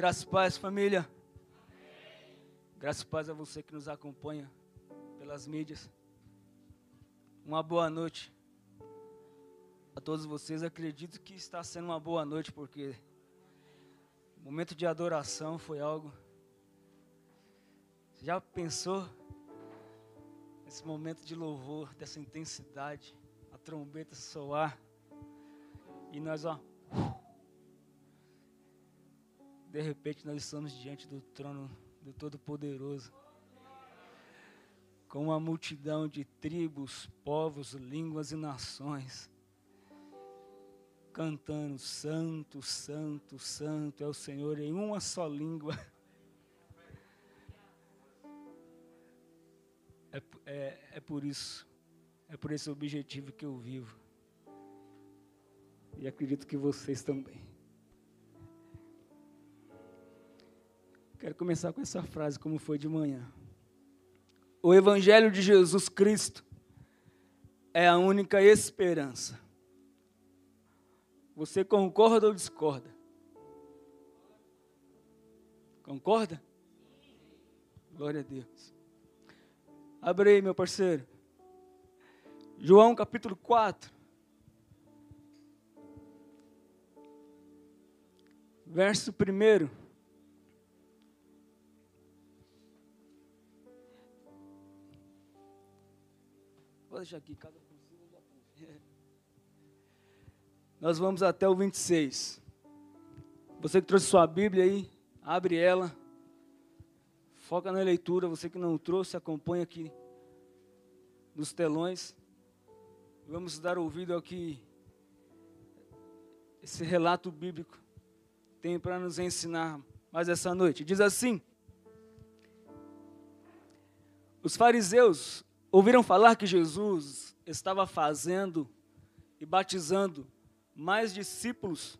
Graças e paz, família. Graças e paz a você que nos acompanha pelas mídias. Uma boa noite a todos vocês. Acredito que está sendo uma boa noite, porque o momento de adoração foi algo. Você já pensou nesse momento de louvor, dessa intensidade, a trombeta soar e nós, ó, de repente nós estamos diante do trono do Todo-Poderoso. Com uma multidão de tribos, povos, línguas e nações. Cantando, Santo, Santo, Santo é o Senhor em uma só língua. É, é, é por isso, é por esse objetivo que eu vivo. E acredito que vocês também. Quero começar com essa frase, como foi de manhã. O Evangelho de Jesus Cristo é a única esperança. Você concorda ou discorda? Concorda? Glória a Deus. Abre aí, meu parceiro. João capítulo 4. Verso 1. Vou deixar aqui, cada Nós vamos até o 26. Você que trouxe sua Bíblia aí, abre ela. Foca na leitura. Você que não trouxe, acompanha aqui nos telões. Vamos dar ouvido ao que esse relato bíblico tem para nos ensinar mais essa noite. Diz assim: Os fariseus ouviram falar que Jesus estava fazendo e batizando mais discípulos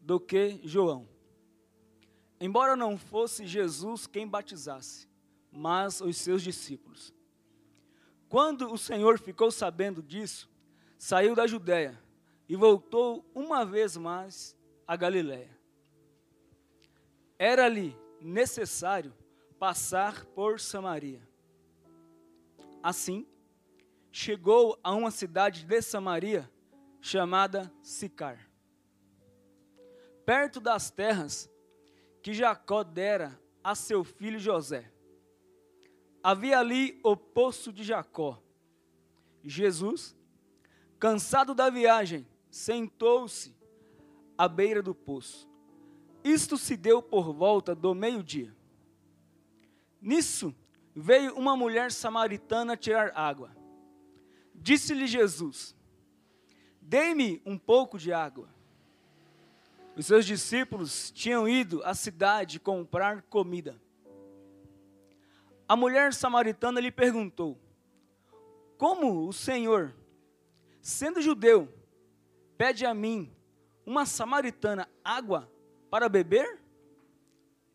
do que João. Embora não fosse Jesus quem batizasse, mas os seus discípulos. Quando o Senhor ficou sabendo disso, saiu da Judéia e voltou uma vez mais a Galiléia. Era-lhe necessário passar por Samaria. Assim, chegou a uma cidade de Samaria chamada Sicar, perto das terras que Jacó dera a seu filho José. Havia ali o poço de Jacó. Jesus, cansado da viagem, sentou-se à beira do poço. Isto se deu por volta do meio-dia. Nisso, veio uma mulher samaritana tirar água. Disse-lhe Jesus: Dê-me um pouco de água. Os seus discípulos tinham ido à cidade comprar comida. A mulher samaritana lhe perguntou: Como o Senhor, sendo judeu, pede a mim, uma samaritana, água para beber?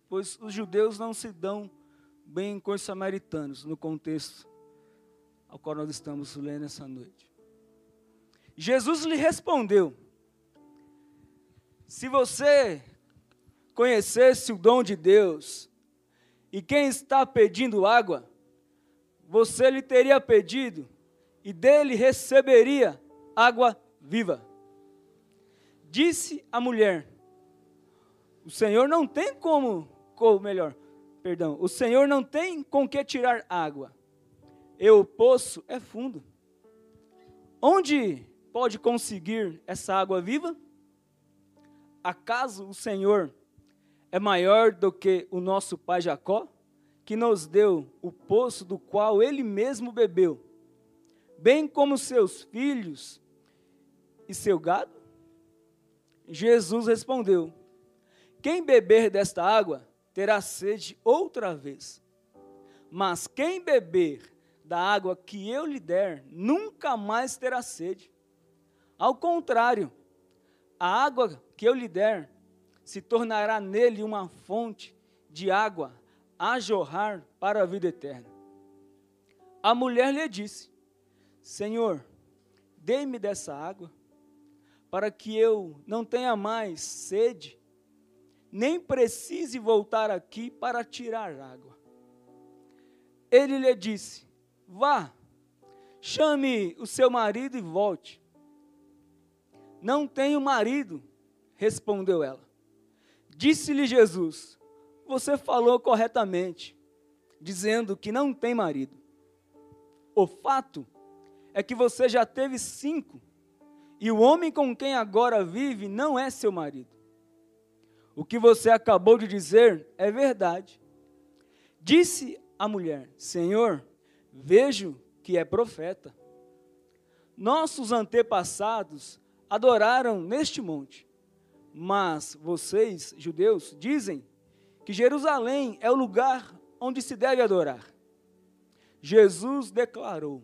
Pois os judeus não se dão bem com os samaritanos, no contexto ao qual nós estamos lendo essa noite. Jesus lhe respondeu: Se você conhecesse o dom de Deus e quem está pedindo água, você lhe teria pedido e dele receberia água viva. Disse a mulher: O Senhor não tem como, ou melhor, perdão, o Senhor não tem com que tirar água. E o poço é fundo. Onde pode conseguir essa água viva? Acaso o Senhor é maior do que o nosso pai Jacó, que nos deu o poço do qual ele mesmo bebeu, bem como seus filhos e seu gado? Jesus respondeu: Quem beber desta água terá sede outra vez. Mas quem beber da água que eu lhe der, nunca mais terá sede. Ao contrário, a água que eu lhe der se tornará nele uma fonte de água a jorrar para a vida eterna. A mulher lhe disse: Senhor, dê-me dessa água, para que eu não tenha mais sede nem precise voltar aqui para tirar água. Ele lhe disse: Vá, chame o seu marido e volte. Não tenho marido, respondeu ela. Disse-lhe Jesus: Você falou corretamente, dizendo que não tem marido. O fato é que você já teve cinco, e o homem com quem agora vive não é seu marido. O que você acabou de dizer é verdade. Disse a mulher: Senhor, vejo que é profeta. Nossos antepassados adoraram neste monte, mas vocês, judeus, dizem que Jerusalém é o lugar onde se deve adorar. Jesus declarou: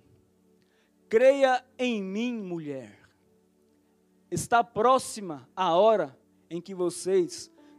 Creia em mim, mulher. Está próxima a hora em que vocês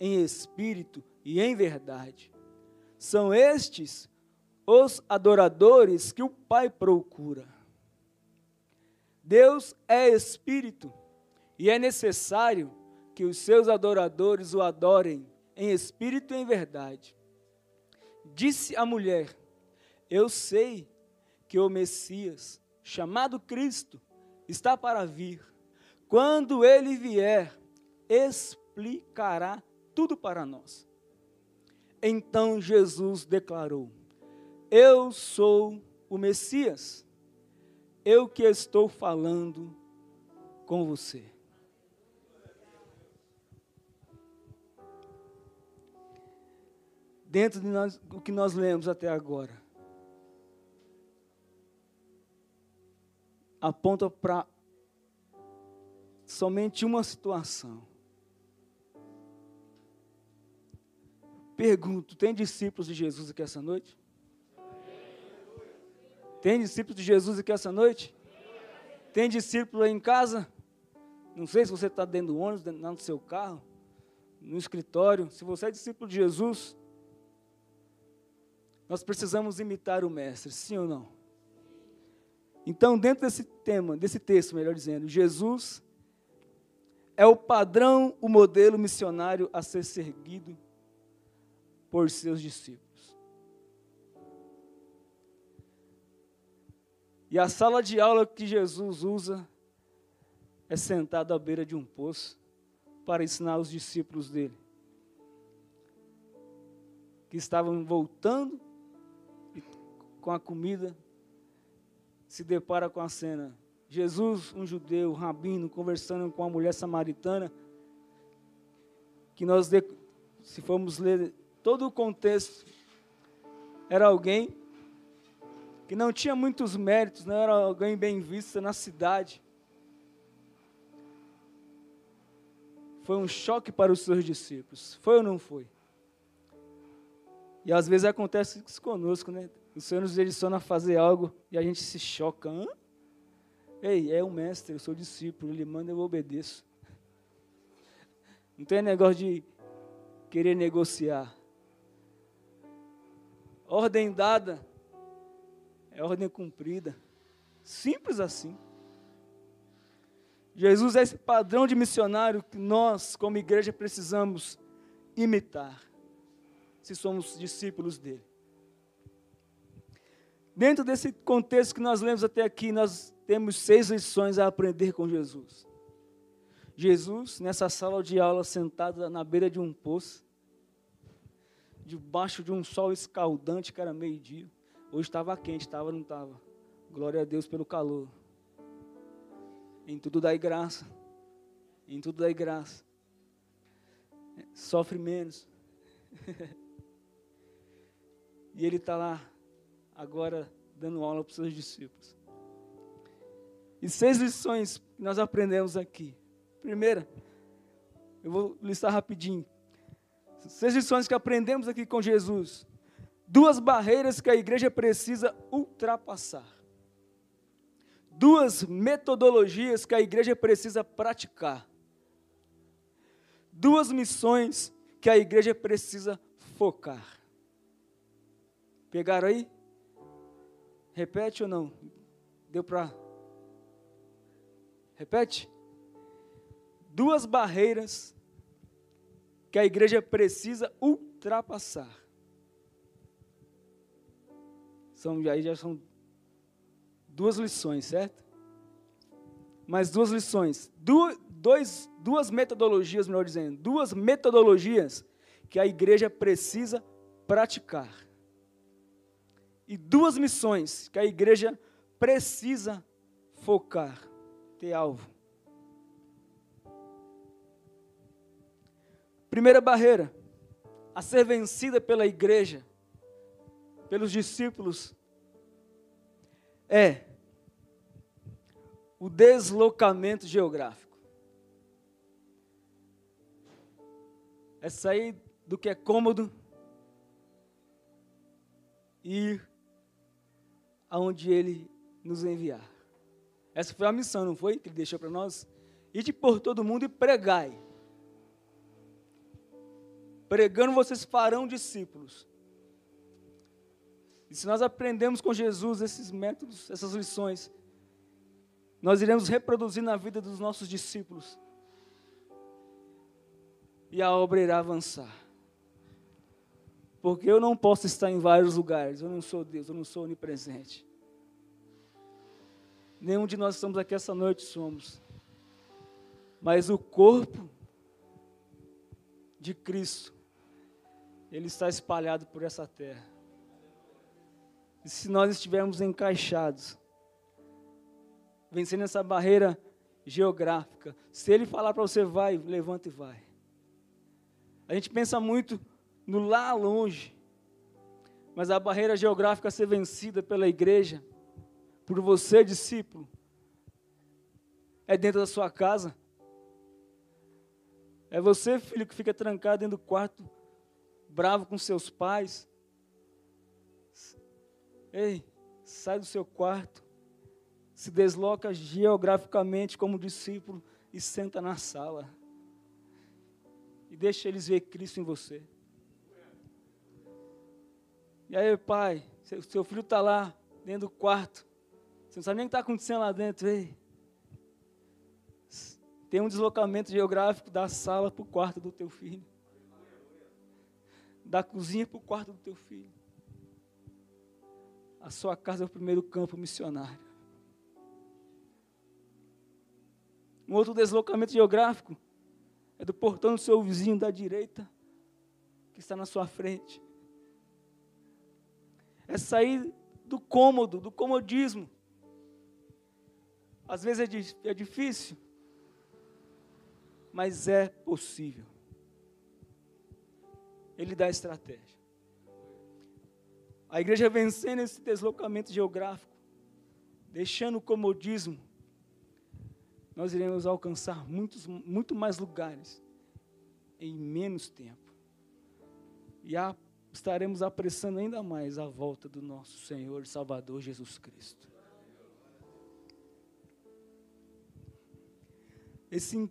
em espírito e em verdade. São estes os adoradores que o Pai procura. Deus é espírito e é necessário que os seus adoradores o adorem em espírito e em verdade. Disse a mulher: Eu sei que o Messias, chamado Cristo, está para vir. Quando ele vier, explicará tudo para nós. Então Jesus declarou: Eu sou o Messias, eu que estou falando com você. Dentro de nós, o que nós lemos até agora, aponta para somente uma situação. Pergunto: tem discípulos de Jesus aqui essa noite? Tem discípulos de Jesus aqui essa noite? Tem discípulo aí em casa? Não sei se você está dentro do ônibus, dentro do seu carro, no escritório. Se você é discípulo de Jesus, nós precisamos imitar o Mestre, sim ou não? Então, dentro desse tema, desse texto, melhor dizendo, Jesus é o padrão, o modelo missionário a ser seguido por seus discípulos. E a sala de aula que Jesus usa é sentado à beira de um poço para ensinar os discípulos dele, que estavam voltando com a comida, se depara com a cena. Jesus, um judeu, um rabino, conversando com uma mulher samaritana, que nós, se formos ler todo o contexto era alguém que não tinha muitos méritos, não era alguém bem visto na cidade. Foi um choque para os seus discípulos. Foi ou não foi? E às vezes acontece isso conosco, né? O Senhor nos direciona a fazer algo e a gente se choca. Hã? Ei, é o mestre, eu sou discípulo, ele manda, eu obedeço. Não tem negócio de querer negociar. Ordem dada é ordem cumprida. Simples assim. Jesus é esse padrão de missionário que nós, como igreja, precisamos imitar, se somos discípulos dele. Dentro desse contexto que nós lemos até aqui, nós temos seis lições a aprender com Jesus. Jesus, nessa sala de aula, sentado na beira de um poço, debaixo de um sol escaldante, que era meio-dia. Hoje estava quente, estava não estava. Glória a Deus pelo calor. Em tudo dai graça. Em tudo dai graça. Sofre menos. e ele está lá, agora, dando aula para os seus discípulos. E seis lições que nós aprendemos aqui. Primeira, eu vou listar rapidinho. Seis lições que aprendemos aqui com Jesus. Duas barreiras que a igreja precisa ultrapassar. Duas metodologias que a igreja precisa praticar. Duas missões que a igreja precisa focar. Pegaram aí? Repete ou não? Deu para. Repete? Duas barreiras que a igreja precisa ultrapassar. São, aí já são duas lições, certo? Mais duas lições. Du, dois, duas metodologias, melhor dizendo. Duas metodologias que a igreja precisa praticar. E duas missões que a igreja precisa focar, ter alvo. Primeira barreira a ser vencida pela igreja, pelos discípulos, é o deslocamento geográfico. É sair do que é cômodo e ir aonde ele nos enviar. Essa foi a missão, não foi? Que ele deixou para nós? Ide por todo mundo e pregai. Pregando vocês farão discípulos. E se nós aprendemos com Jesus esses métodos, essas lições, nós iremos reproduzir na vida dos nossos discípulos. E a obra irá avançar. Porque eu não posso estar em vários lugares, eu não sou Deus, eu não sou onipresente. Nenhum de nós estamos aqui essa noite somos. Mas o corpo de Cristo, ele está espalhado por essa terra. E se nós estivermos encaixados, vencendo essa barreira geográfica, se ele falar para você vai, levanta e vai. A gente pensa muito no lá longe, mas a barreira geográfica a ser vencida pela igreja por você, discípulo, é dentro da sua casa. É você, filho, que fica trancado dentro do quarto, bravo com seus pais. Ei, sai do seu quarto, se desloca geograficamente como discípulo e senta na sala. E deixa eles ver Cristo em você. E aí, pai, seu filho está lá, dentro do quarto, você não sabe nem o que está acontecendo lá dentro. Ei. Tem um deslocamento geográfico da sala para o quarto do teu filho. Da cozinha para o quarto do teu filho. A sua casa é o primeiro campo missionário. Um outro deslocamento geográfico é do portão do seu vizinho da direita, que está na sua frente. É sair do cômodo, do comodismo, às vezes é, é difícil, mas é possível. Ele dá estratégia. A igreja vencendo esse deslocamento geográfico, deixando o comodismo, nós iremos alcançar muitos, muito mais lugares em menos tempo. E a, estaremos apressando ainda mais a volta do nosso Senhor e Salvador Jesus Cristo. Esse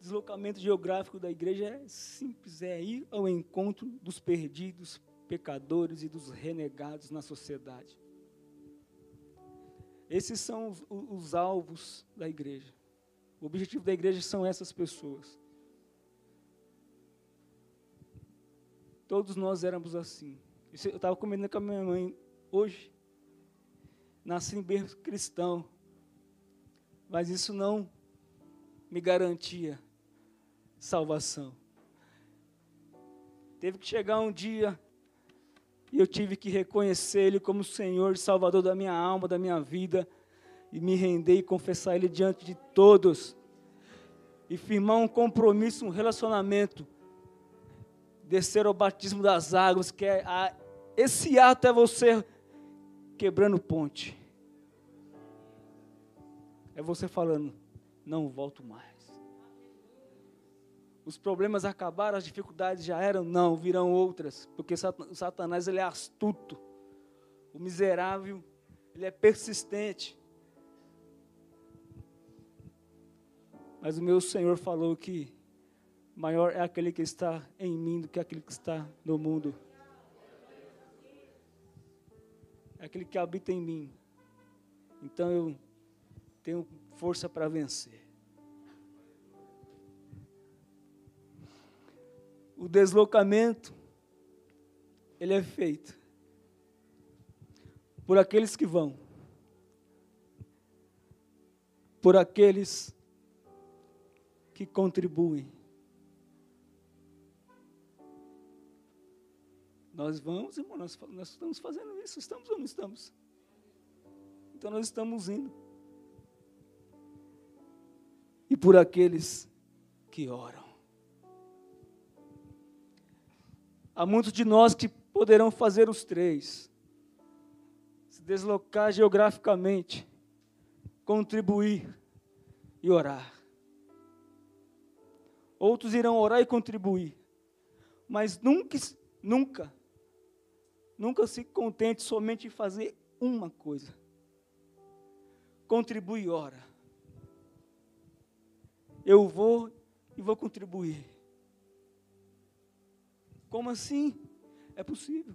deslocamento geográfico da igreja é simples, é ir ao encontro dos perdidos, pecadores e dos renegados na sociedade. Esses são os, os alvos da igreja. O objetivo da igreja são essas pessoas. Todos nós éramos assim. Eu estava comentando com a minha mãe hoje. Nasci em berço cristão. Mas isso não me garantia salvação. Teve que chegar um dia e eu tive que reconhecer Ele como Senhor e Salvador da minha alma, da minha vida, e me render e confessar Ele diante de todos, e firmar um compromisso, um relacionamento, descer ao batismo das águas, que é a, esse ato é você quebrando ponte. É você falando, não volto mais. Os problemas acabaram, as dificuldades já eram? Não, virão outras, porque Satanás ele é astuto. O miserável, ele é persistente. Mas o meu Senhor falou que maior é aquele que está em mim do que aquele que está no mundo. É aquele que habita em mim. Então eu tenho força para vencer. O deslocamento ele é feito por aqueles que vão, por aqueles que contribuem. Nós vamos, irmão, nós, nós estamos fazendo isso, estamos ou não estamos? Então nós estamos indo. E por aqueles que oram. Há muitos de nós que poderão fazer os três: se deslocar geograficamente, contribuir e orar. Outros irão orar e contribuir, mas nunca, nunca, nunca se contente somente em fazer uma coisa. Contribui e ora. Eu vou e vou contribuir. Como assim? É possível.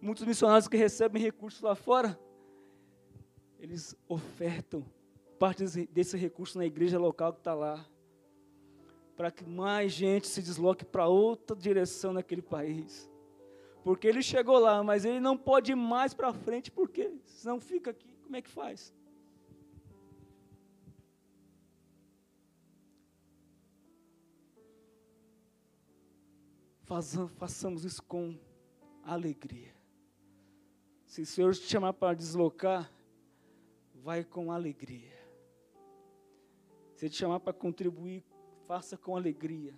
Muitos missionários que recebem recursos lá fora, eles ofertam parte desse recurso na igreja local que está lá, para que mais gente se desloque para outra direção naquele país. Porque ele chegou lá, mas ele não pode ir mais para frente, porque senão fica aqui, como é que faz? Façamos isso com alegria. Se o Senhor te chamar para deslocar, vai com alegria. Se te chamar para contribuir, faça com alegria.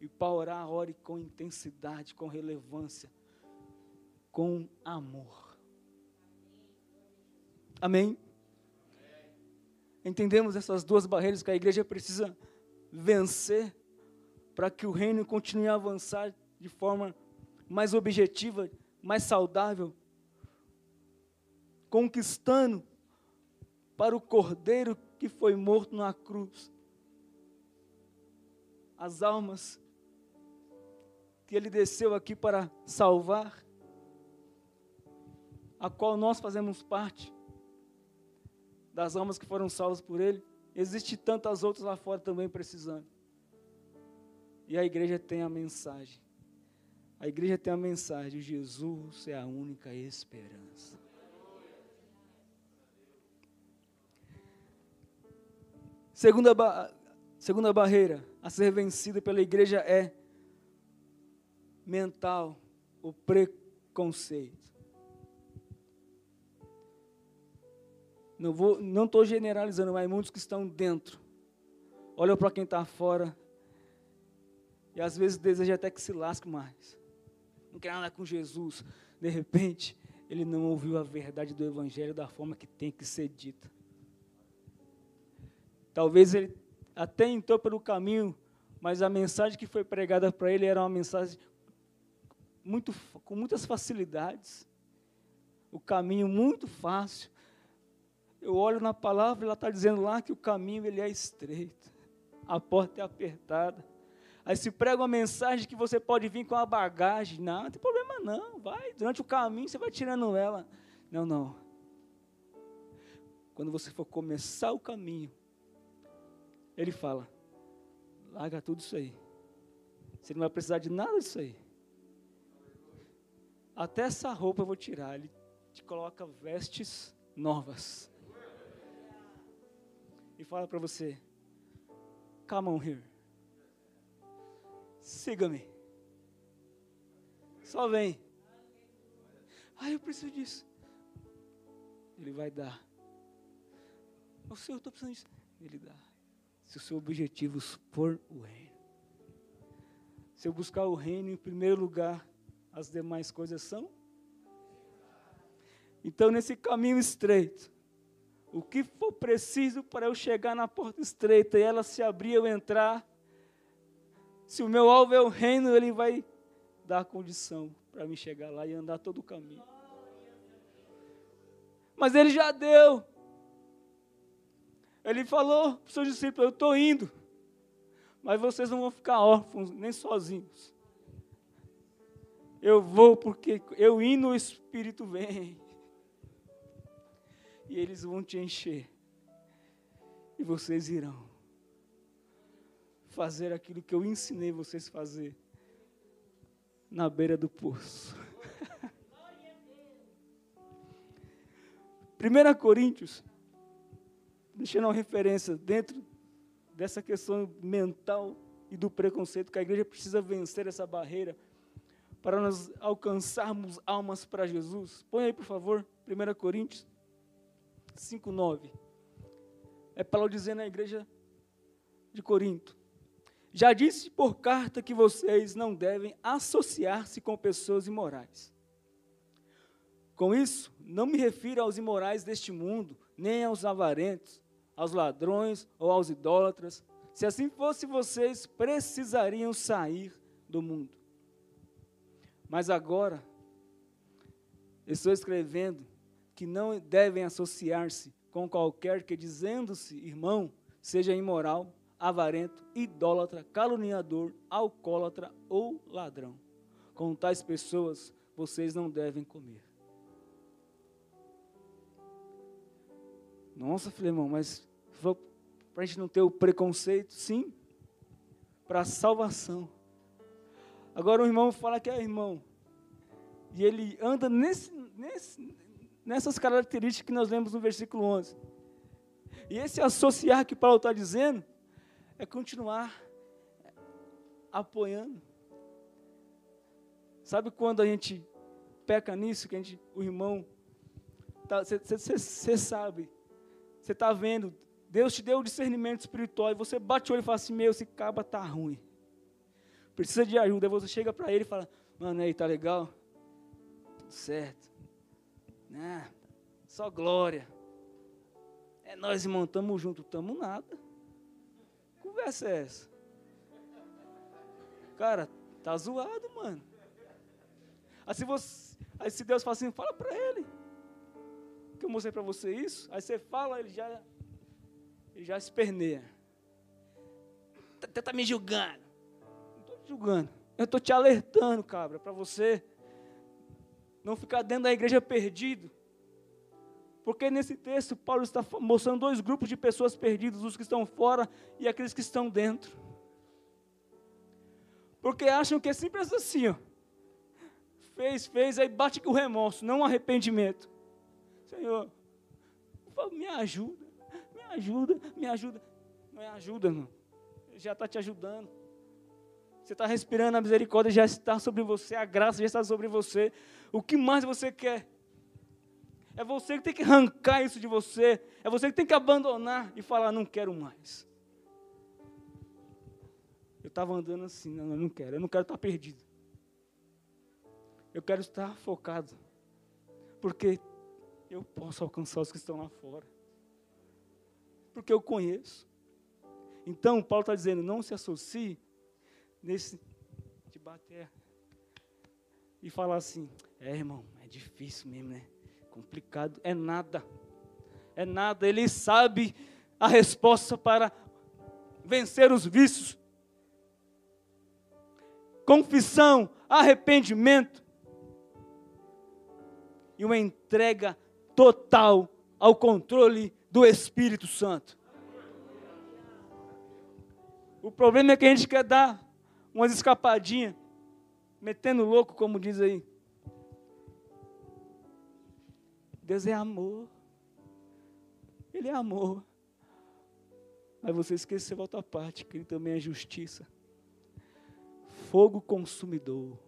E para orar, ore com intensidade, com relevância, com amor. Amém? Entendemos essas duas barreiras que a igreja precisa vencer para que o reino continue a avançar de forma mais objetiva, mais saudável, conquistando para o cordeiro que foi morto na cruz as almas que ele desceu aqui para salvar, a qual nós fazemos parte das almas que foram salvas por ele. Existem tantas outras lá fora também precisando. E a igreja tem a mensagem. A igreja tem a mensagem: Jesus é a única esperança. Segunda, ba segunda barreira a ser vencida pela igreja é mental, o preconceito. Não vou, não estou generalizando, mas muitos que estão dentro olham para quem está fora e às vezes deseja até que se lasque mais. Não quer nada com Jesus. De repente, ele não ouviu a verdade do Evangelho da forma que tem que ser dita. Talvez ele até entrou pelo caminho, mas a mensagem que foi pregada para ele era uma mensagem muito, com muitas facilidades. O caminho muito fácil. Eu olho na palavra, ela está dizendo lá que o caminho ele é estreito, a porta é apertada. Aí se prega uma mensagem que você pode vir com uma bagagem. Não, não tem problema não. Vai, durante o caminho você vai tirando ela. Não, não. Quando você for começar o caminho, ele fala: larga tudo isso aí. Você não vai precisar de nada disso aí. Até essa roupa eu vou tirar. Ele te coloca vestes novas. E fala para você: Come on here. Siga-me. Só vem. Ah, eu preciso disso. Ele vai dar. O Senhor, eu estou precisando disso. Ele dá. Se o seu objetivo for o reino. Se eu buscar o reino em primeiro lugar, as demais coisas são. Então, nesse caminho estreito, o que for preciso para eu chegar na porta estreita e ela se abrir, eu entrar. Se o meu alvo é o reino, ele vai dar condição para me chegar lá e andar todo o caminho. Mas ele já deu. Ele falou para os seus discípulos: Eu estou indo, mas vocês não vão ficar órfãos nem sozinhos. Eu vou porque eu indo, o Espírito vem. E eles vão te encher. E vocês irão fazer aquilo que eu ensinei vocês a fazer na beira do poço. 1 Coríntios, deixando uma referência dentro dessa questão mental e do preconceito, que a igreja precisa vencer essa barreira para nós alcançarmos almas para Jesus. Põe aí, por favor, 1 Coríntios 5, 9. É Paulo dizendo à igreja de Corinto: Já disse por carta que vocês não devem associar-se com pessoas imorais. Com isso, não me refiro aos imorais deste mundo, nem aos avarentos, aos ladrões ou aos idólatras. Se assim fosse, vocês precisariam sair do mundo. Mas agora, estou escrevendo que não devem associar-se com qualquer que, dizendo-se irmão, seja imoral, avarento, idólatra, caluniador, alcoólatra ou ladrão. Com tais pessoas vocês não devem comer. Nossa, Filemão, mas para a gente não ter o preconceito, sim, para a salvação. Agora o irmão fala que é irmão, e ele anda nesse, nesse, nessas características que nós lemos no versículo 11. E esse associar que Paulo está dizendo é continuar apoiando. Sabe quando a gente peca nisso, que a gente, o irmão, você tá, sabe, você está vendo, Deus te deu o discernimento espiritual e você bate o olho e fala assim, meu, esse caba tá ruim. Precisa de ajuda. Aí você chega para ele e fala, mano, aí, tá legal? Tudo certo. Ah, só glória. É nós, irmão, estamos juntos, estamos nada. Conversa é essa? Cara, tá zoado, mano. Aí se, você, aí se Deus fala assim, fala para ele. Que eu mostrei para você isso. Aí você fala, ele já, ele já esperneia. Tá, tá me julgando. Não estou te julgando. Eu estou te alertando, cabra, para você não ficar dentro da igreja perdido. Porque nesse texto, Paulo está mostrando dois grupos de pessoas perdidas, os que estão fora e aqueles que estão dentro. Porque acham que é simples assim, ó. Fez, fez, aí bate com o remorso, não o arrependimento. Senhor, me ajuda, me ajuda, me ajuda. Não é ajuda, não. Ele já está te ajudando. Você está respirando, a misericórdia já está sobre você, a graça já está sobre você. O que mais você quer? É você que tem que arrancar isso de você. É você que tem que abandonar e falar: não quero mais. Eu estava andando assim, não, eu não quero, eu não quero estar perdido. Eu quero estar focado. Porque eu posso alcançar os que estão lá fora. Porque eu conheço. Então, Paulo está dizendo: não se associe nesse de bater e falar assim: é, irmão, é difícil mesmo, né? Complicado. É nada. É nada. Ele sabe a resposta para vencer os vícios. Confissão, arrependimento e uma entrega total ao controle do Espírito Santo. O problema é que a gente quer dar umas escapadinhas, metendo louco, como diz aí. Deus é amor. Ele é amor. Mas você esqueceu a outra parte, que ele também é justiça. Fogo consumidor.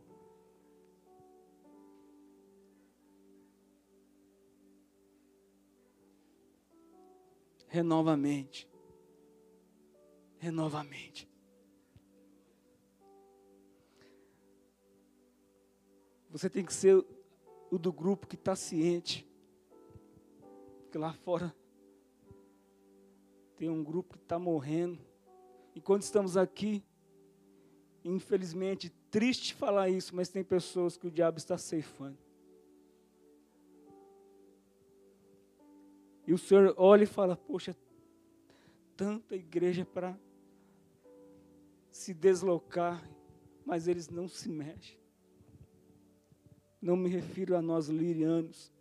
Renovamente. Renovamente. Você tem que ser o do grupo que está ciente. Lá fora Tem um grupo que está morrendo. E quando estamos aqui, infelizmente, triste falar isso, mas tem pessoas que o diabo está ceifando. E o Senhor olha e fala: Poxa, tanta igreja para se deslocar, mas eles não se mexem. Não me refiro a nós lirianos.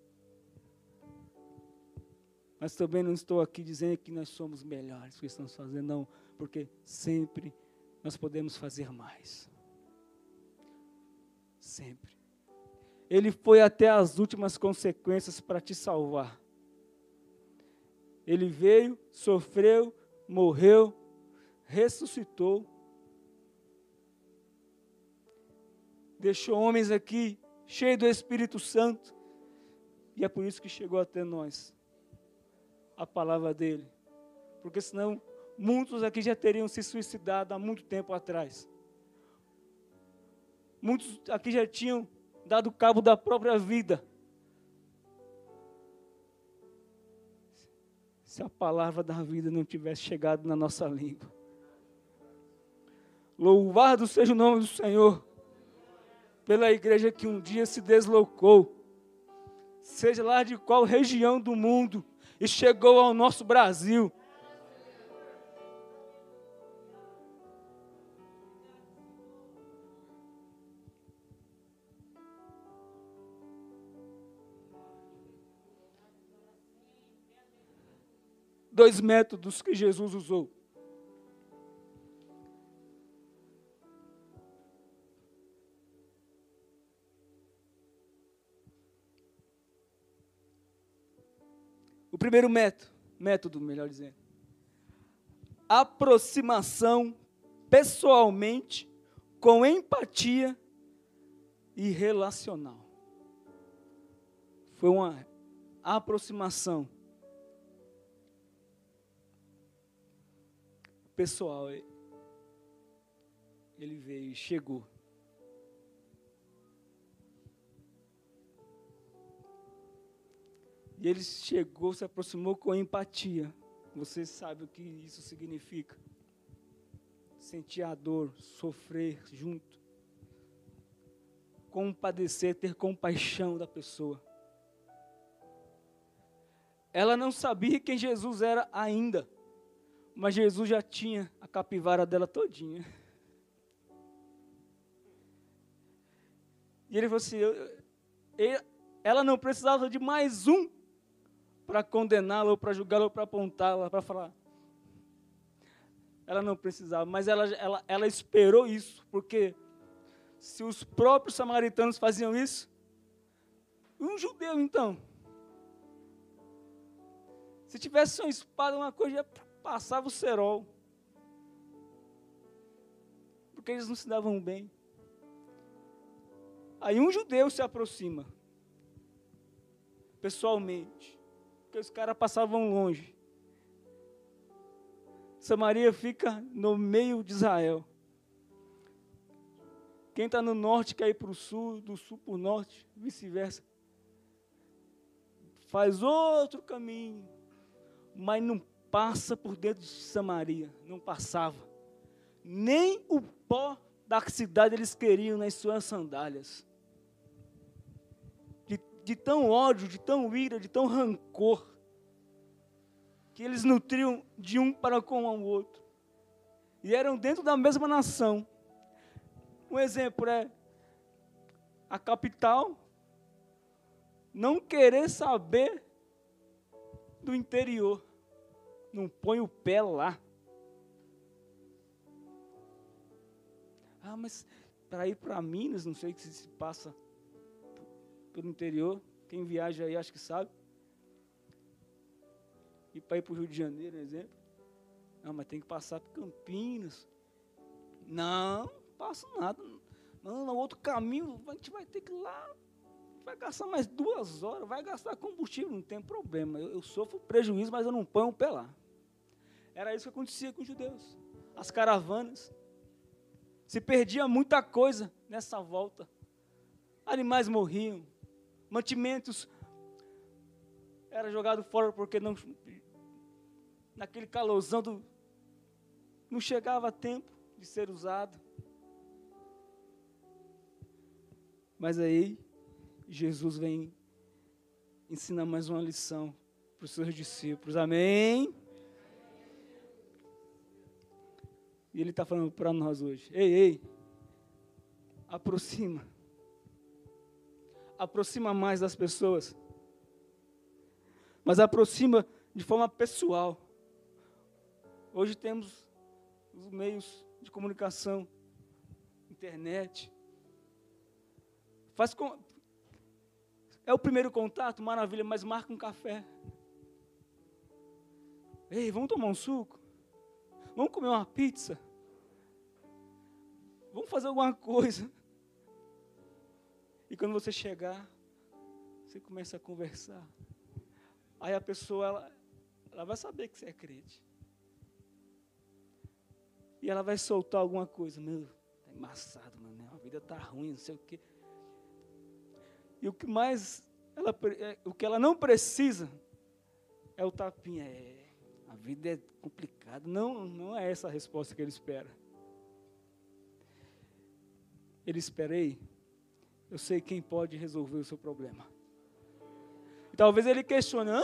Mas também não estou aqui dizendo que nós somos melhores que estamos fazendo, não, porque sempre nós podemos fazer mais. Sempre. Ele foi até as últimas consequências para te salvar. Ele veio, sofreu, morreu, ressuscitou. Deixou homens aqui cheios do Espírito Santo. E é por isso que chegou até nós a palavra dele. Porque senão muitos aqui já teriam se suicidado há muito tempo atrás. Muitos aqui já tinham dado cabo da própria vida. Se a palavra da vida não tivesse chegado na nossa língua. Louvado seja o nome do Senhor pela igreja que um dia se deslocou, seja lá de qual região do mundo, e chegou ao nosso Brasil. Dois métodos que Jesus usou. Primeiro método, método, melhor dizendo, aproximação pessoalmente, com empatia e relacional. Foi uma aproximação pessoal. Ele veio, chegou. E ele chegou, se aproximou com empatia. Você sabe o que isso significa? Sentir a dor, sofrer junto. Compadecer, ter compaixão da pessoa. Ela não sabia quem Jesus era ainda, mas Jesus já tinha a capivara dela todinha. E ele falou assim: eu, eu, ela não precisava de mais um para condená-la, ou para julgá-la, ou para apontá-la, para falar. Ela não precisava, mas ela, ela, ela esperou isso, porque se os próprios samaritanos faziam isso, um judeu então, se tivesse uma espada, uma coisa, passava o cerol. Porque eles não se davam bem. Aí um judeu se aproxima, pessoalmente porque os caras passavam longe. Samaria fica no meio de Israel. Quem está no norte quer ir para o sul, do sul para o norte, vice-versa. Faz outro caminho, mas não passa por dentro de Samaria, não passava. Nem o pó da cidade eles queriam nas suas sandálias de tão ódio, de tão ira, de tão rancor, que eles nutriam de um para com o outro. E eram dentro da mesma nação. Um exemplo é a capital não querer saber do interior. Não põe o pé lá. Ah, mas para ir para Minas, não sei se se passa pelo interior. Quem viaja aí acho que sabe. E para ir para o Rio de Janeiro, exemplo. Não, mas tem que passar por Campinas. Não, não passo nada. Não, no outro caminho, a gente vai ter que ir lá. Vai gastar mais duas horas, vai gastar combustível, não tem problema. Eu, eu sofro prejuízo, mas eu não ponho o pé lá. Era isso que acontecia com os judeus. As caravanas. Se perdia muita coisa nessa volta. Animais morriam, mantimentos era jogado fora porque não naquele calorzão do. Não chegava a tempo de ser usado. Mas aí, Jesus vem ensinar mais uma lição para os seus discípulos. Amém? E Ele está falando para nós hoje: ei, ei, aproxima. Aproxima mais das pessoas. Mas aproxima de forma pessoal. Hoje temos os meios de comunicação, internet. Faz com... É o primeiro contato, maravilha, mas marca um café. Ei, vamos tomar um suco? Vamos comer uma pizza? Vamos fazer alguma coisa? E quando você chegar, você começa a conversar. Aí a pessoa, ela, ela vai saber que você é crente. E ela vai soltar alguma coisa. Meu, tá embaçado, mano. A vida tá ruim, não sei o quê. E o que mais, ela, é, o que ela não precisa é o tapinha. É, a vida é complicada. Não, não é essa a resposta que ele espera. Ele espera, aí. Eu sei quem pode resolver o seu problema. E talvez ele questione, hã?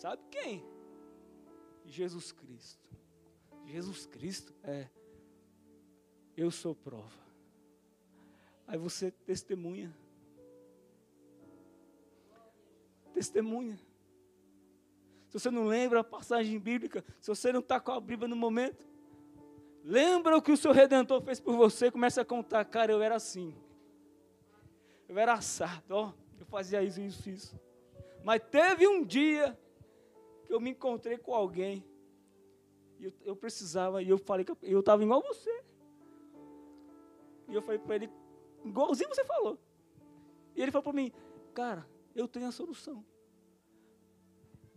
Sabe quem? Jesus Cristo. Jesus Cristo é. Eu sou prova. Aí você testemunha. Testemunha. Se você não lembra a passagem bíblica, se você não está com a Bíblia no momento, Lembra o que o seu redentor fez por você? Começa a contar, cara, eu era assim. Eu era assado, ó, eu fazia isso, isso, isso. Mas teve um dia que eu me encontrei com alguém. E eu, eu precisava, e eu falei que eu estava igual você. E eu falei para ele, igualzinho você falou. E ele falou para mim, cara, eu tenho a solução.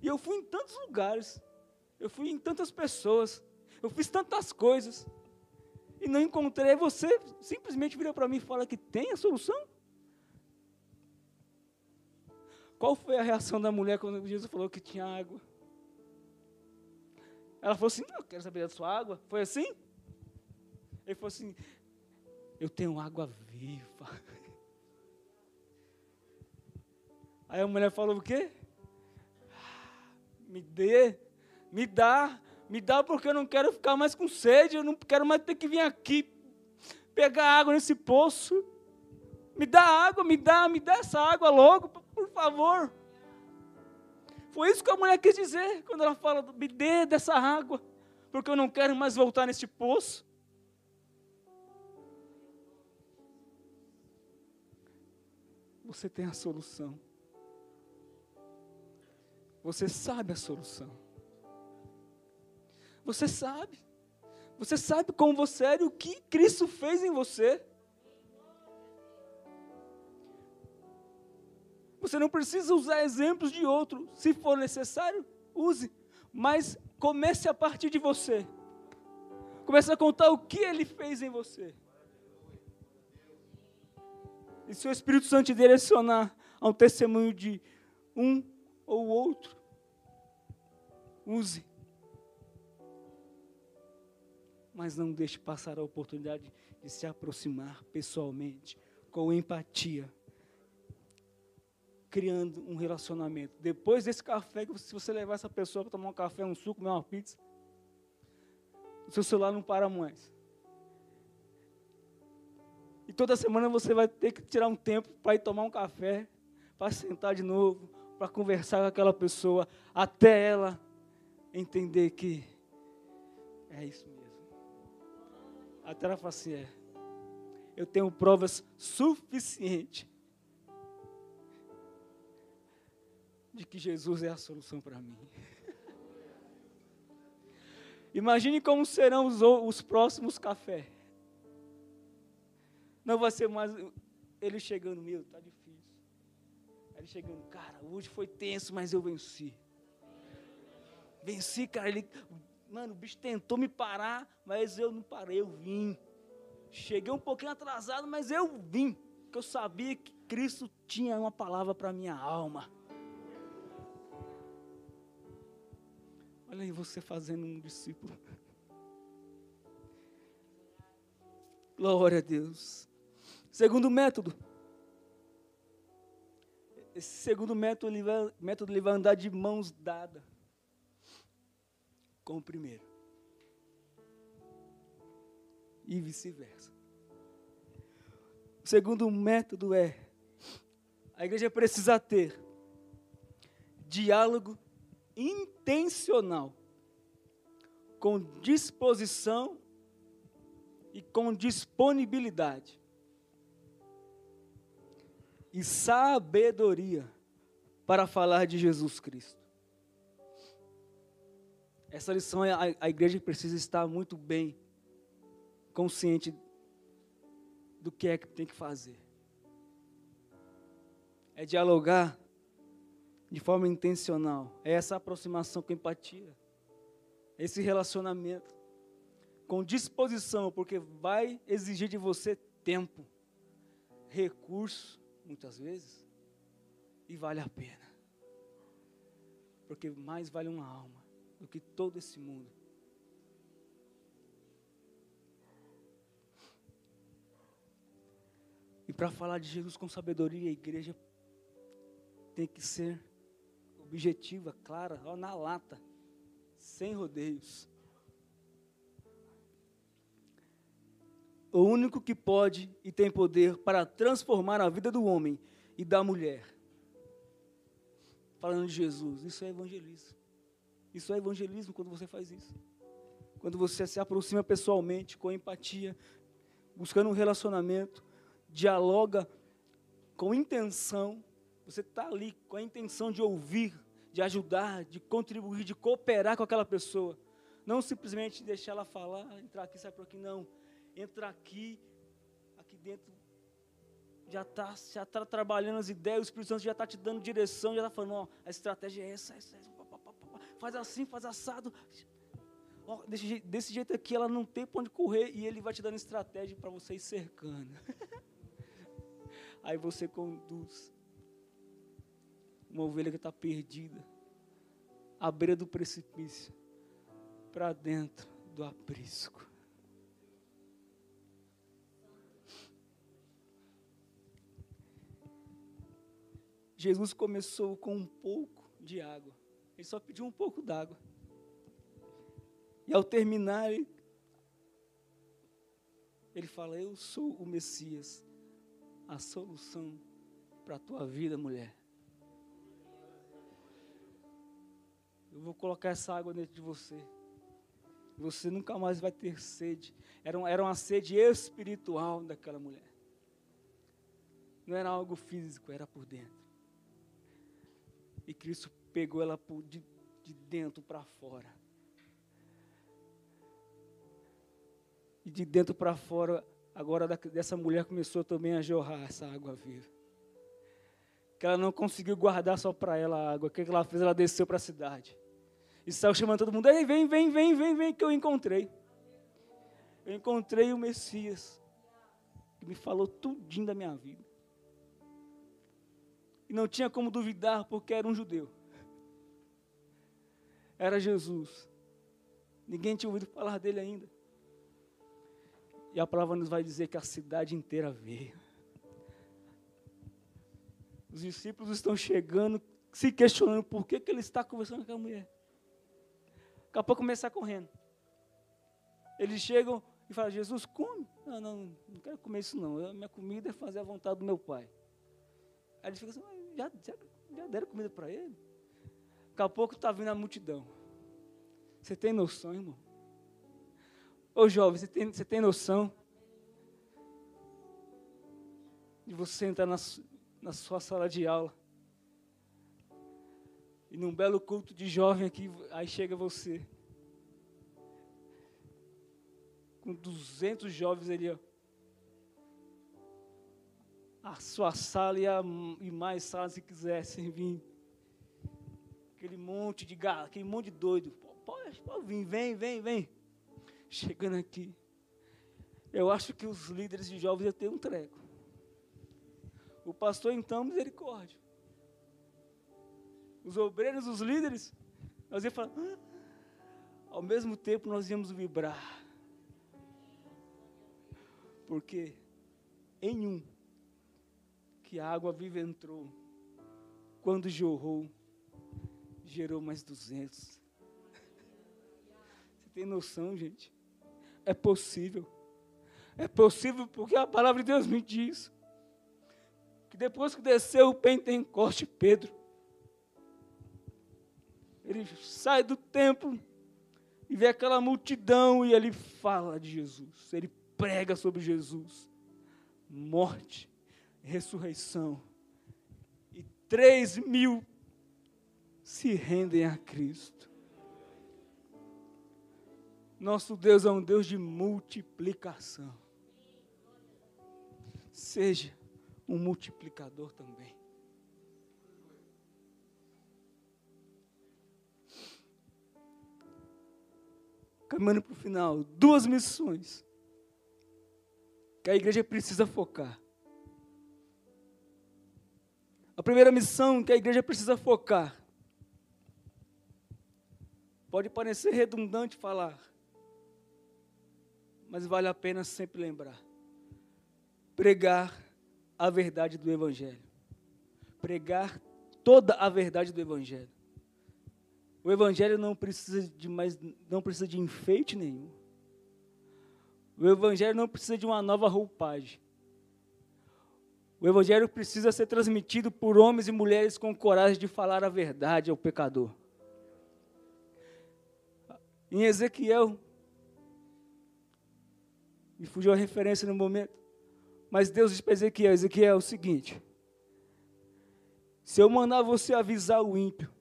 E eu fui em tantos lugares, eu fui em tantas pessoas, eu fiz tantas coisas e não encontrei. Você simplesmente vira para mim e fala que tem a solução? Qual foi a reação da mulher quando Jesus falou que tinha água? Ela falou assim: Não, eu quero saber da sua água. Foi assim? Ele falou assim: Eu tenho água viva. Aí a mulher falou: O quê? Ah, me dê, me dá. Me dá porque eu não quero ficar mais com sede, eu não quero mais ter que vir aqui pegar água nesse poço. Me dá água, me dá, me dá essa água logo, favor. Foi isso que a mulher quis dizer quando ela fala: me dê dessa água, porque eu não quero mais voltar nesse poço. Você tem a solução. Você sabe a solução. Você sabe. Você sabe como você é e o que Cristo fez em você. Você não precisa usar exemplos de outro. Se for necessário, use. Mas comece a partir de você. Comece a contar o que ele fez em você. E se o Espírito Santo te direcionar a um testemunho de um ou outro, use. mas não deixe passar a oportunidade de se aproximar pessoalmente, com empatia, criando um relacionamento. Depois desse café, se você levar essa pessoa para tomar um café, um suco, comer uma pizza, o seu celular não para mais. E toda semana você vai ter que tirar um tempo para ir tomar um café, para sentar de novo, para conversar com aquela pessoa, até ela entender que é isso mesmo. Até ela fala assim: é, eu tenho provas suficientes de que Jesus é a solução para mim. Imagine como serão os, os próximos cafés. Não vai ser mais ele chegando, meu, tá difícil. Ele chegando, cara, hoje foi tenso, mas eu venci. Venci, cara. Ele, Mano, o bicho tentou me parar, mas eu não parei, eu vim. Cheguei um pouquinho atrasado, mas eu vim. Porque eu sabia que Cristo tinha uma palavra para minha alma. Olha aí você fazendo um discípulo. Glória a Deus. Segundo método. Esse segundo método ele vai, método ele vai andar de mãos dadas com o primeiro. E vice-versa. O segundo método é: a igreja precisa ter diálogo intencional, com disposição e com disponibilidade e sabedoria para falar de Jesus Cristo. Essa lição a, a igreja precisa estar muito bem consciente do que é que tem que fazer. É dialogar de forma intencional. É essa aproximação com empatia. Esse relacionamento com disposição, porque vai exigir de você tempo, recurso, muitas vezes, e vale a pena. Porque mais vale uma alma do que todo esse mundo. E para falar de Jesus com sabedoria, a igreja tem que ser objetiva, clara, ó, na lata, sem rodeios. O único que pode e tem poder para transformar a vida do homem e da mulher. Falando de Jesus, isso é evangelismo. Isso é evangelismo quando você faz isso. Quando você se aproxima pessoalmente, com empatia, buscando um relacionamento, dialoga com intenção você está ali com a intenção de ouvir, de ajudar, de contribuir, de cooperar com aquela pessoa. Não simplesmente deixar ela falar, entrar aqui, sai por aqui, não. Entra aqui, aqui dentro já está já tá trabalhando as ideias, o Espírito Santo já está te dando direção, já está falando, ó, a estratégia é essa, essa, essa faz assim, faz assado. Ó, desse, desse, jeito aqui ela não tem para onde correr e ele vai te dando estratégia para você ir cercando. Aí você conduz uma ovelha que está perdida, à beira do precipício, para dentro do aprisco. Jesus começou com um pouco de água. Ele só pediu um pouco d'água. E ao terminar, ele, ele fala: Eu sou o Messias, a solução para a tua vida, mulher. Eu vou colocar essa água dentro de você. Você nunca mais vai ter sede. Era, uma, era uma sede espiritual daquela mulher. Não era algo físico, era por dentro. E Cristo pegou ela por, de, de dentro para fora. E de dentro para fora, agora dessa mulher começou também a jorrar essa água viva. Que ela não conseguiu guardar só para ela a água. O que ela fez? Ela desceu para a cidade. E saiu chamando todo mundo, ei, vem, vem, vem, vem, vem, que eu encontrei. Eu encontrei o Messias, que me falou tudinho da minha vida. E não tinha como duvidar, porque era um judeu. Era Jesus. Ninguém tinha ouvido falar dele ainda. E a palavra nos vai dizer que a cidade inteira veio. Os discípulos estão chegando, se questionando por que, que ele está conversando com a mulher. Daqui a pouco começar correndo. Eles chegam e falam, Jesus, come. Não, não, não quero comer isso não. Minha comida é fazer a vontade do meu pai. Aí eles ficam assim, já, já, já deram comida para ele? Daqui a pouco está vindo a multidão. Você tem noção, irmão? Ô jovem, você tem, você tem noção de você entrar na, na sua sala de aula e num belo culto de jovem aqui, aí chega você. Com 200 jovens ali, ó. A sua sala e, a, e mais salas se quisessem vir. Aquele monte de gato, aquele monte de doido. Pode, pode vir, vem, vem, vem. Chegando aqui. Eu acho que os líderes de jovens iam ter um treco. O pastor, então, misericórdia os obreiros, os líderes, nós ia falar, ah, ao mesmo tempo nós íamos vibrar. Porque em um que a água viva entrou, quando jorrou, gerou mais duzentos. Você tem noção, gente? É possível. É possível porque a palavra de Deus me diz que depois que desceu o Pentecoste Pedro, ele sai do templo e vê aquela multidão e ele fala de Jesus, ele prega sobre Jesus, morte, ressurreição, e três mil se rendem a Cristo. Nosso Deus é um Deus de multiplicação. Seja um multiplicador também. Caminhando para o final, duas missões que a igreja precisa focar. A primeira missão que a igreja precisa focar. Pode parecer redundante falar, mas vale a pena sempre lembrar. Pregar a verdade do Evangelho. Pregar toda a verdade do Evangelho. O Evangelho não precisa de mais, não precisa de enfeite nenhum. O Evangelho não precisa de uma nova roupagem. O Evangelho precisa ser transmitido por homens e mulheres com coragem de falar a verdade ao pecador. Em Ezequiel, me fugiu a referência no momento, mas Deus disse para Ezequiel: Ezequiel, é o seguinte: se eu mandar você avisar o ímpio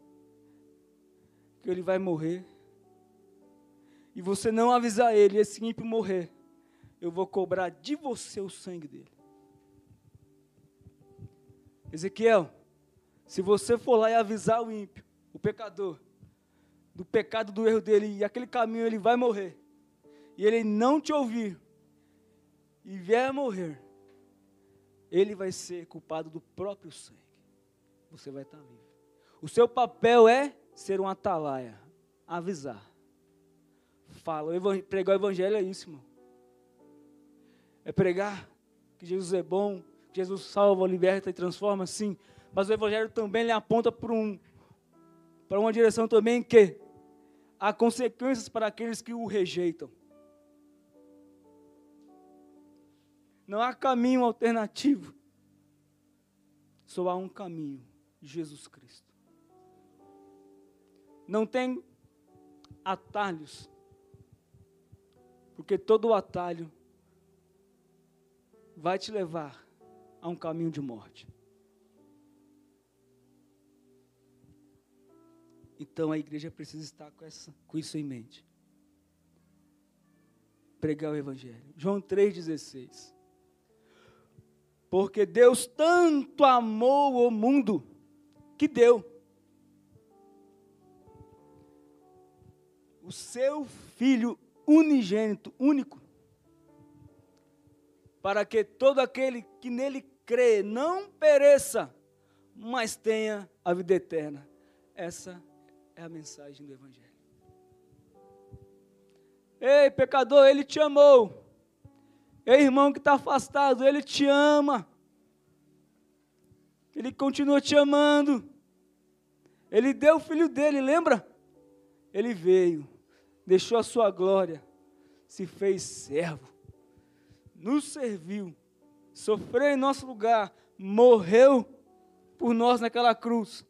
que ele vai morrer, e você não avisar ele, esse ímpio morrer, eu vou cobrar de você o sangue dele. Ezequiel, se você for lá e avisar o ímpio, o pecador, do pecado, do erro dele, e aquele caminho ele vai morrer, e ele não te ouvir, e vier a morrer, ele vai ser culpado do próprio sangue. Você vai estar livre. O seu papel é ser um atalaia, avisar. Fala, pregar o evangelho é isso, irmão. É pregar que Jesus é bom, que Jesus salva, liberta e transforma, sim. Mas o evangelho também lhe aponta para um, para uma direção também que há consequências para aqueles que o rejeitam. Não há caminho alternativo. Só há um caminho, Jesus Cristo. Não tem atalhos. Porque todo atalho vai te levar a um caminho de morte. Então a igreja precisa estar com, essa, com isso em mente. Pregar o Evangelho. João 3,16. Porque Deus tanto amou o mundo que deu o seu Filho unigênito, único, para que todo aquele que nele crê não pereça, mas tenha a vida eterna. Essa é a mensagem do Evangelho. Ei, pecador, ele te amou. Ei, irmão que está afastado, Ele te ama. Ele continua te amando. Ele deu o filho dele, lembra? Ele veio, deixou a sua glória, se fez servo, nos serviu, sofreu em nosso lugar, morreu por nós naquela cruz.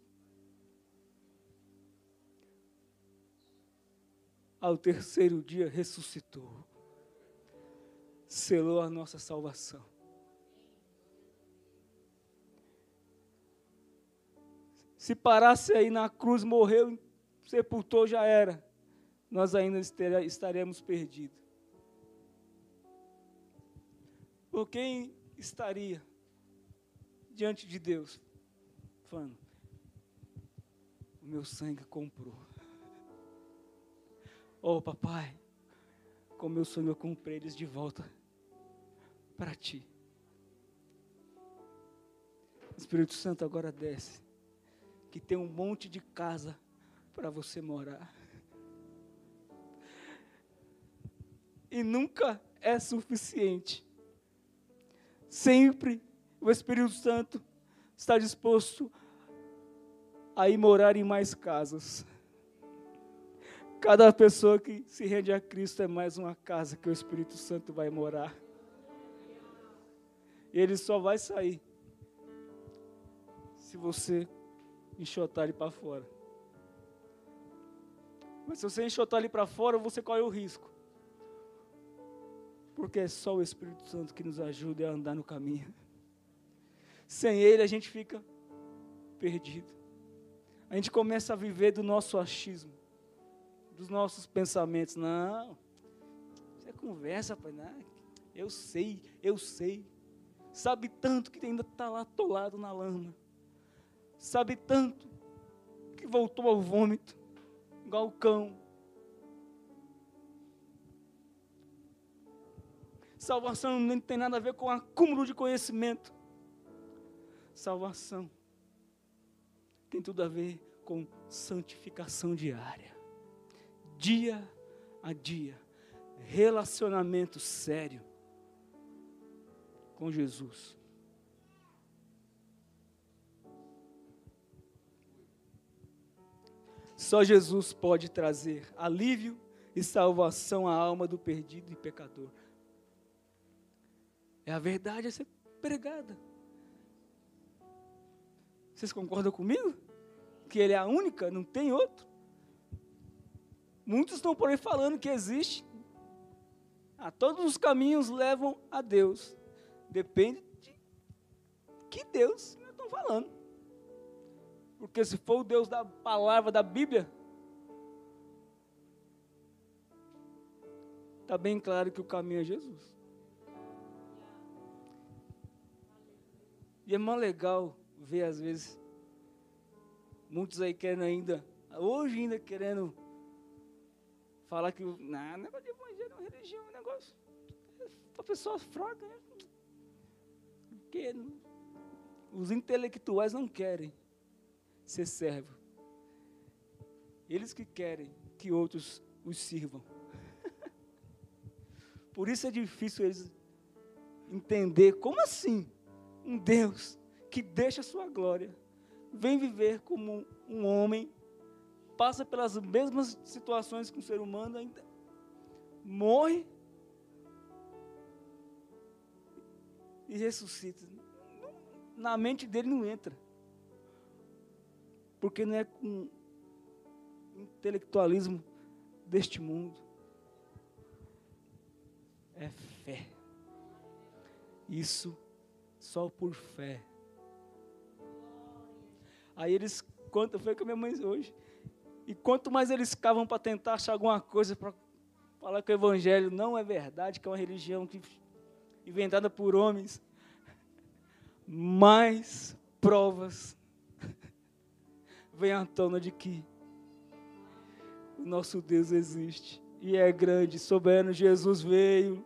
Ao terceiro dia ressuscitou selou a nossa salvação. Se parasse aí na cruz, morreu, sepultou, já era. Nós ainda estaremos perdidos. Por quem estaria diante de Deus? Falando, o meu sangue comprou. Oh, papai, com meu sonho eu comprei eles de volta para ti. O Espírito Santo agora desce, que tem um monte de casa para você morar. E nunca é suficiente. Sempre o Espírito Santo está disposto a ir morar em mais casas. Cada pessoa que se rende a Cristo é mais uma casa que o Espírito Santo vai morar. E ele só vai sair se você enxotar ele para fora. Mas se você enxotar ele para fora, você corre o risco. Porque é só o Espírito Santo que nos ajuda a andar no caminho. Sem ele a gente fica perdido. A gente começa a viver do nosso achismo, dos nossos pensamentos. Não, isso é conversa, pai. Não, eu sei, eu sei. Sabe tanto que ainda está lá atolado na lama. Sabe tanto que voltou ao vômito, igual o cão. Salvação não tem nada a ver com acúmulo de conhecimento salvação tem tudo a ver com santificação diária. Dia a dia. Relacionamento sério com Jesus. Só Jesus pode trazer alívio e salvação à alma do perdido e pecador. É a verdade a ser pregada. Vocês concordam comigo? Que ele é a única, não tem outro. Muitos estão por aí falando que existe. Ah, todos os caminhos levam a Deus. Depende de que Deus estão falando. Porque se for o Deus da palavra da Bíblia, está bem claro que o caminho é Jesus. E é mais legal ver às vezes muitos aí querendo ainda, hoje ainda querendo falar que o negócio de evangelho é uma religião, é um negócio para pessoas fracas, né? Porque os intelectuais não querem ser servo. Eles que querem que outros os sirvam. Por isso é difícil eles entender como assim um Deus que deixa a sua glória, vem viver como um homem, passa pelas mesmas situações que um ser humano, ainda morre e ressuscita. Na mente dele não entra. Porque não é com intelectualismo deste mundo. É fé. Isso só por fé. Aí eles contam, foi com a minha mãe hoje. E quanto mais eles cavam para tentar achar alguma coisa para falar que o evangelho não é verdade, que é uma religião que, inventada por homens, mais provas vêm à tona de que o nosso Deus existe e é grande, soberano. Jesus veio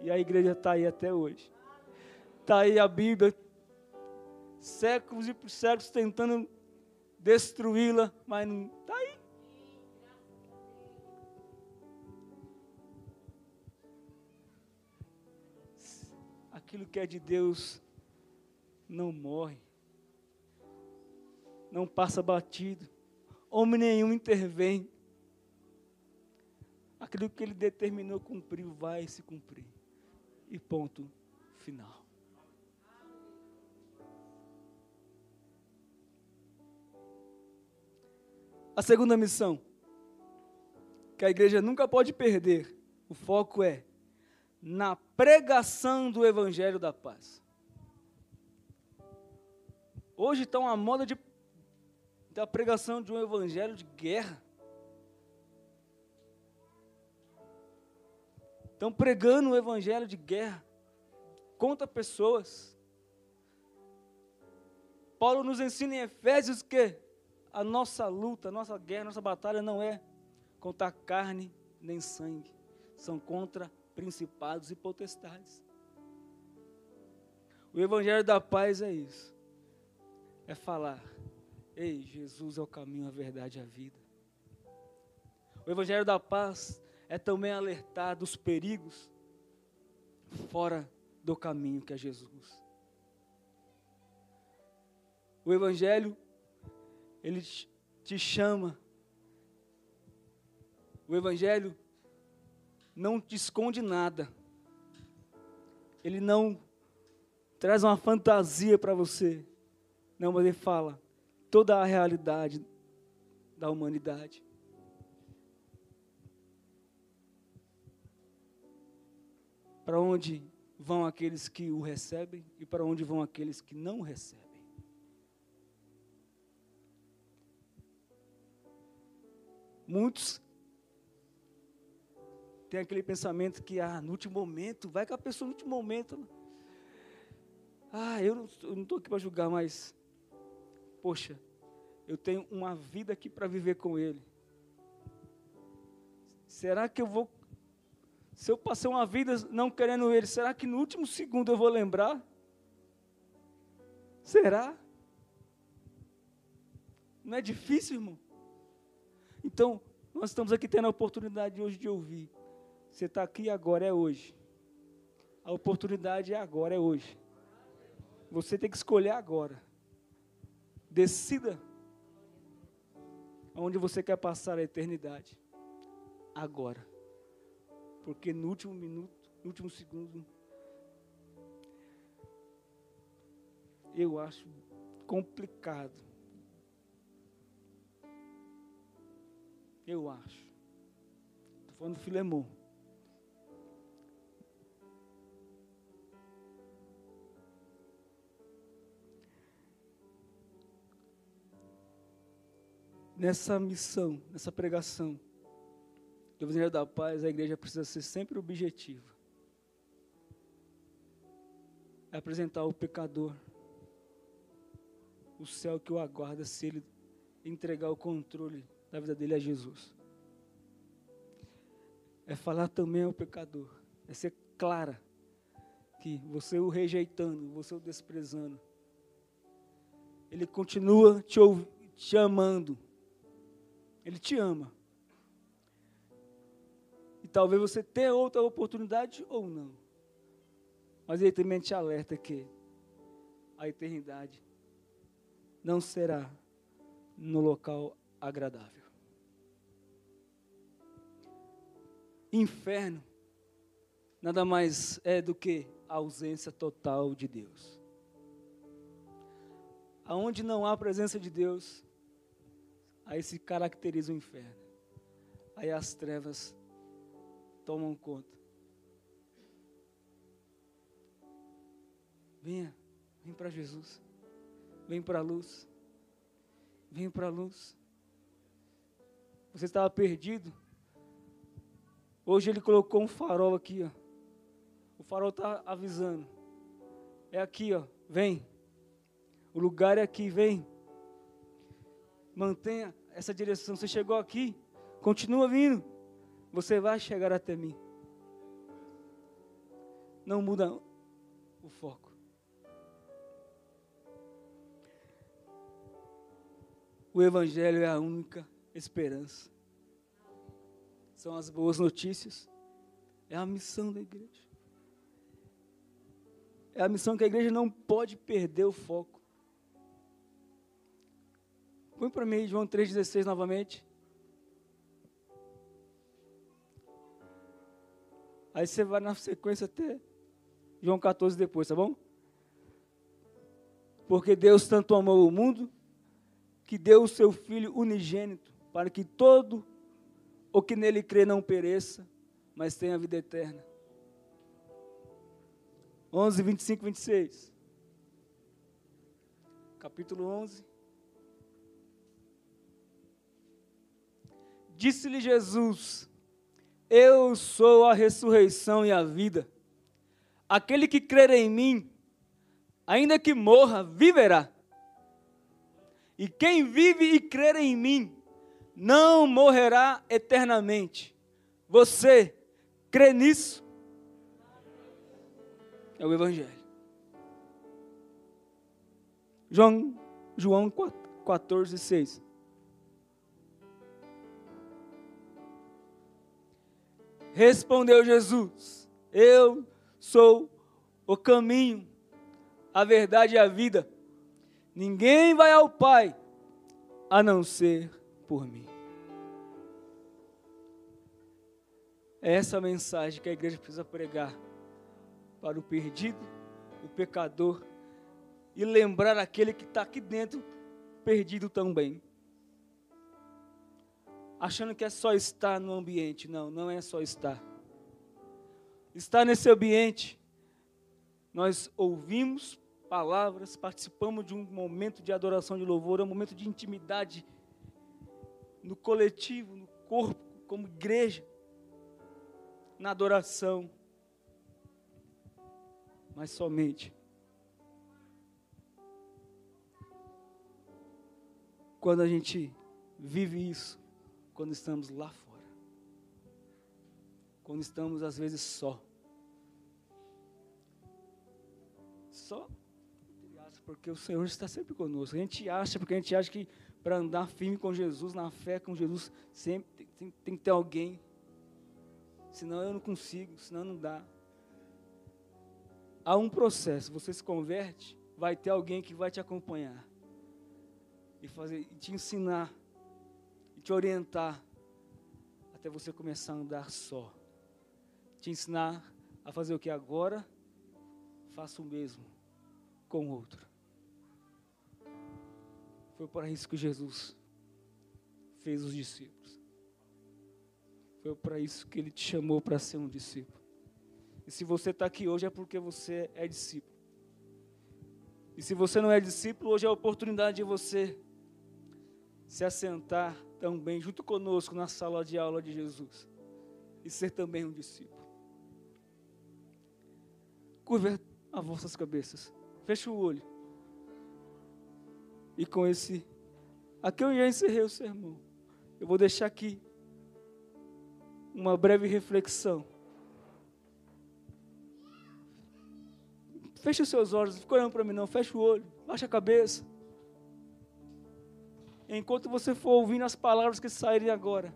e a igreja está aí até hoje. Está aí a Bíblia séculos e por séculos tentando destruí-la, mas não está aí. Aquilo que é de Deus não morre, não passa batido, homem nenhum intervém. Aquilo que ele determinou cumprir vai se cumprir. E ponto final. A segunda missão, que a igreja nunca pode perder, o foco é na pregação do Evangelho da Paz. Hoje está uma moda de, da pregação de um Evangelho de guerra. Estão pregando o Evangelho de guerra contra pessoas. Paulo nos ensina em Efésios que a nossa luta, a nossa guerra, a nossa batalha não é contra carne nem sangue, são contra principados e potestades. O Evangelho da paz é isso. É falar, ei, Jesus é o caminho, a verdade e a vida. O Evangelho da paz é também alertar dos perigos fora do caminho que é Jesus. O Evangelho, ele te chama. O Evangelho não te esconde nada. Ele não traz uma fantasia para você. Não, mas ele fala toda a realidade da humanidade. Para onde vão aqueles que o recebem e para onde vão aqueles que não o recebem. Muitos têm aquele pensamento que, ah, no último momento, vai com a pessoa no último momento. Ah, eu não estou aqui para julgar, mas, poxa, eu tenho uma vida aqui para viver com Ele. Será que eu vou, se eu passei uma vida não querendo Ele, será que no último segundo eu vou lembrar? Será? Não é difícil, irmão? Então, nós estamos aqui tendo a oportunidade hoje de ouvir. Você está aqui agora, é hoje. A oportunidade é agora, é hoje. Você tem que escolher agora. Decida onde você quer passar a eternidade. Agora. Porque no último minuto, no último segundo, eu acho complicado Eu acho. Estou falando do Filemon. Nessa missão, nessa pregação do Evangelho da Paz, a igreja precisa ser sempre objetiva. É apresentar o pecador, o céu que o aguarda se ele entregar o controle da vida dele é Jesus. É falar também ao pecador. É ser clara que você o rejeitando, você o desprezando. Ele continua te, te amando. Ele te ama. E talvez você tenha outra oportunidade ou não. Mas ele também te alerta que a eternidade não será no local agradável. Inferno nada mais é do que a ausência total de Deus. Aonde não há presença de Deus, aí se caracteriza o inferno. Aí as trevas tomam conta. Venha, vem para Jesus. Vem para a luz. Vem para a luz. Você estava perdido, Hoje ele colocou um farol aqui, ó. O farol está avisando. É aqui, ó. Vem. O lugar é aqui, vem. Mantenha essa direção. Você chegou aqui, continua vindo. Você vai chegar até mim. Não muda o foco. O Evangelho é a única esperança são as boas notícias. É a missão da igreja. É a missão que a igreja não pode perder o foco. Põe para mim João 3,16 novamente. Aí você vai na sequência até João 14 depois, tá bom? Porque Deus tanto amou o mundo que deu o seu Filho unigênito para que todo o que nele crê não pereça, mas tenha vida eterna. 11, 25, 26. Capítulo 11. Disse-lhe Jesus: Eu sou a ressurreição e a vida. Aquele que crer em mim, ainda que morra, viverá. E quem vive e crer em mim, não morrerá eternamente. Você crê nisso? É o Evangelho. João, João 14, 6. Respondeu Jesus: Eu sou o caminho, a verdade e a vida. Ninguém vai ao Pai a não ser por mim. É essa mensagem que a igreja precisa pregar para o perdido, o pecador e lembrar aquele que está aqui dentro perdido também. Achando que é só estar no ambiente. Não, não é só estar. Estar nesse ambiente, nós ouvimos palavras, participamos de um momento de adoração de louvor, é um momento de intimidade no coletivo, no corpo, como igreja, na adoração. Mas somente quando a gente vive isso, quando estamos lá fora, quando estamos às vezes só. Só porque o Senhor está sempre conosco. A gente acha, porque a gente acha que para andar firme com Jesus, na fé com Jesus, sempre tem, tem, tem, que ter alguém. Senão eu não consigo, senão não dá. Há um processo, você se converte, vai ter alguém que vai te acompanhar. E, fazer, e te ensinar, e te orientar, até você começar a andar só. Te ensinar a fazer o que agora, faça o mesmo com o outro. Foi para isso que Jesus fez os discípulos. Foi para isso que ele te chamou para ser um discípulo. E se você está aqui hoje é porque você é discípulo. E se você não é discípulo, hoje é a oportunidade de você se assentar também junto conosco na sala de aula de Jesus e ser também um discípulo. Curva as vossas cabeças. Feche o olho. E com esse. Aqui eu já encerrei o sermão. Eu vou deixar aqui uma breve reflexão. Feche os seus olhos, não fica olhando para mim não, feche o olho, baixa a cabeça. Enquanto você for ouvindo as palavras que saírem agora,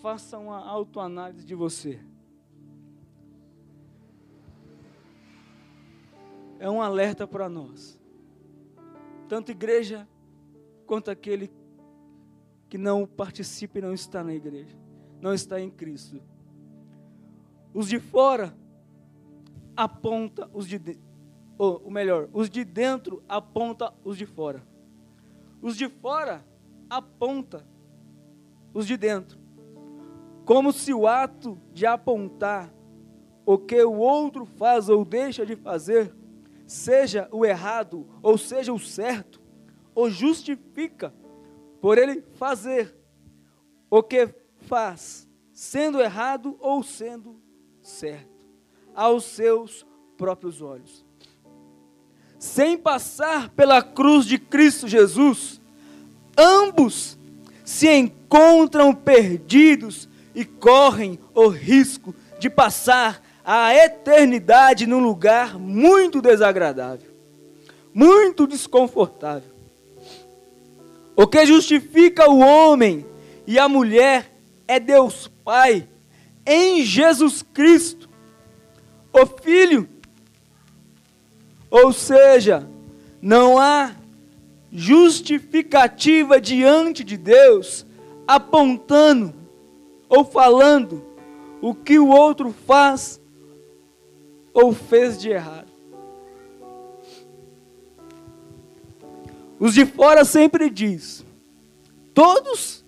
faça uma autoanálise de você. É um alerta para nós tanto igreja quanto aquele que não participa e não está na igreja, não está em Cristo. Os de fora aponta os de dentro, ou melhor, os de dentro aponta os de fora. Os de fora aponta os de dentro. Como se o ato de apontar o que o outro faz ou deixa de fazer seja o errado ou seja o certo, o justifica por ele fazer o que faz, sendo errado ou sendo certo, aos seus próprios olhos. Sem passar pela cruz de Cristo Jesus, ambos se encontram perdidos e correm o risco de passar a eternidade num lugar muito desagradável, muito desconfortável. O que justifica o homem e a mulher é Deus Pai em Jesus Cristo, o Filho. Ou seja, não há justificativa diante de Deus apontando ou falando o que o outro faz ou fez de errado. Os de fora sempre diz: todos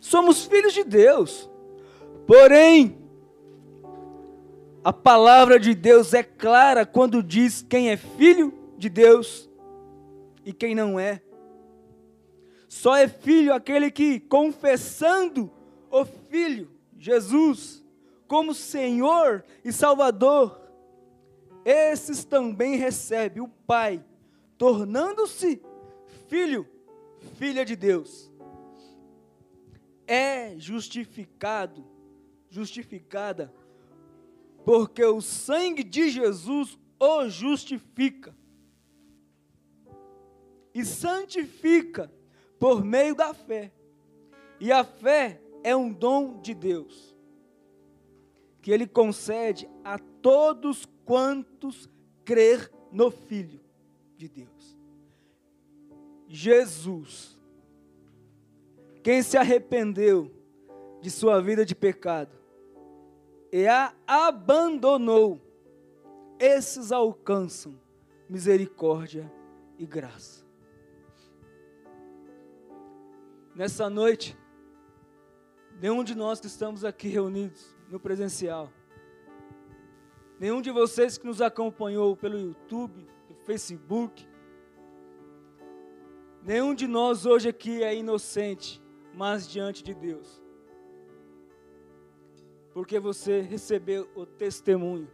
somos filhos de Deus. Porém, a palavra de Deus é clara quando diz quem é filho de Deus e quem não é. Só é filho aquele que, confessando o Filho, Jesus, como Senhor e Salvador, esses também recebe o Pai, tornando-se filho, filha de Deus. É justificado, justificada, porque o sangue de Jesus o justifica e santifica por meio da fé. E a fé é um dom de Deus. que ele concede a todos quantos crer no Filho de Deus. Jesus, quem se arrependeu de sua vida de pecado e a abandonou, esses alcançam misericórdia e graça. Nessa noite, nenhum de nós que estamos aqui reunidos no presencial, nenhum de vocês que nos acompanhou pelo YouTube, pelo Facebook, nenhum de nós hoje aqui é inocente, mas diante de Deus. Porque você recebeu o testemunho.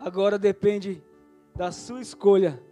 Agora depende da sua escolha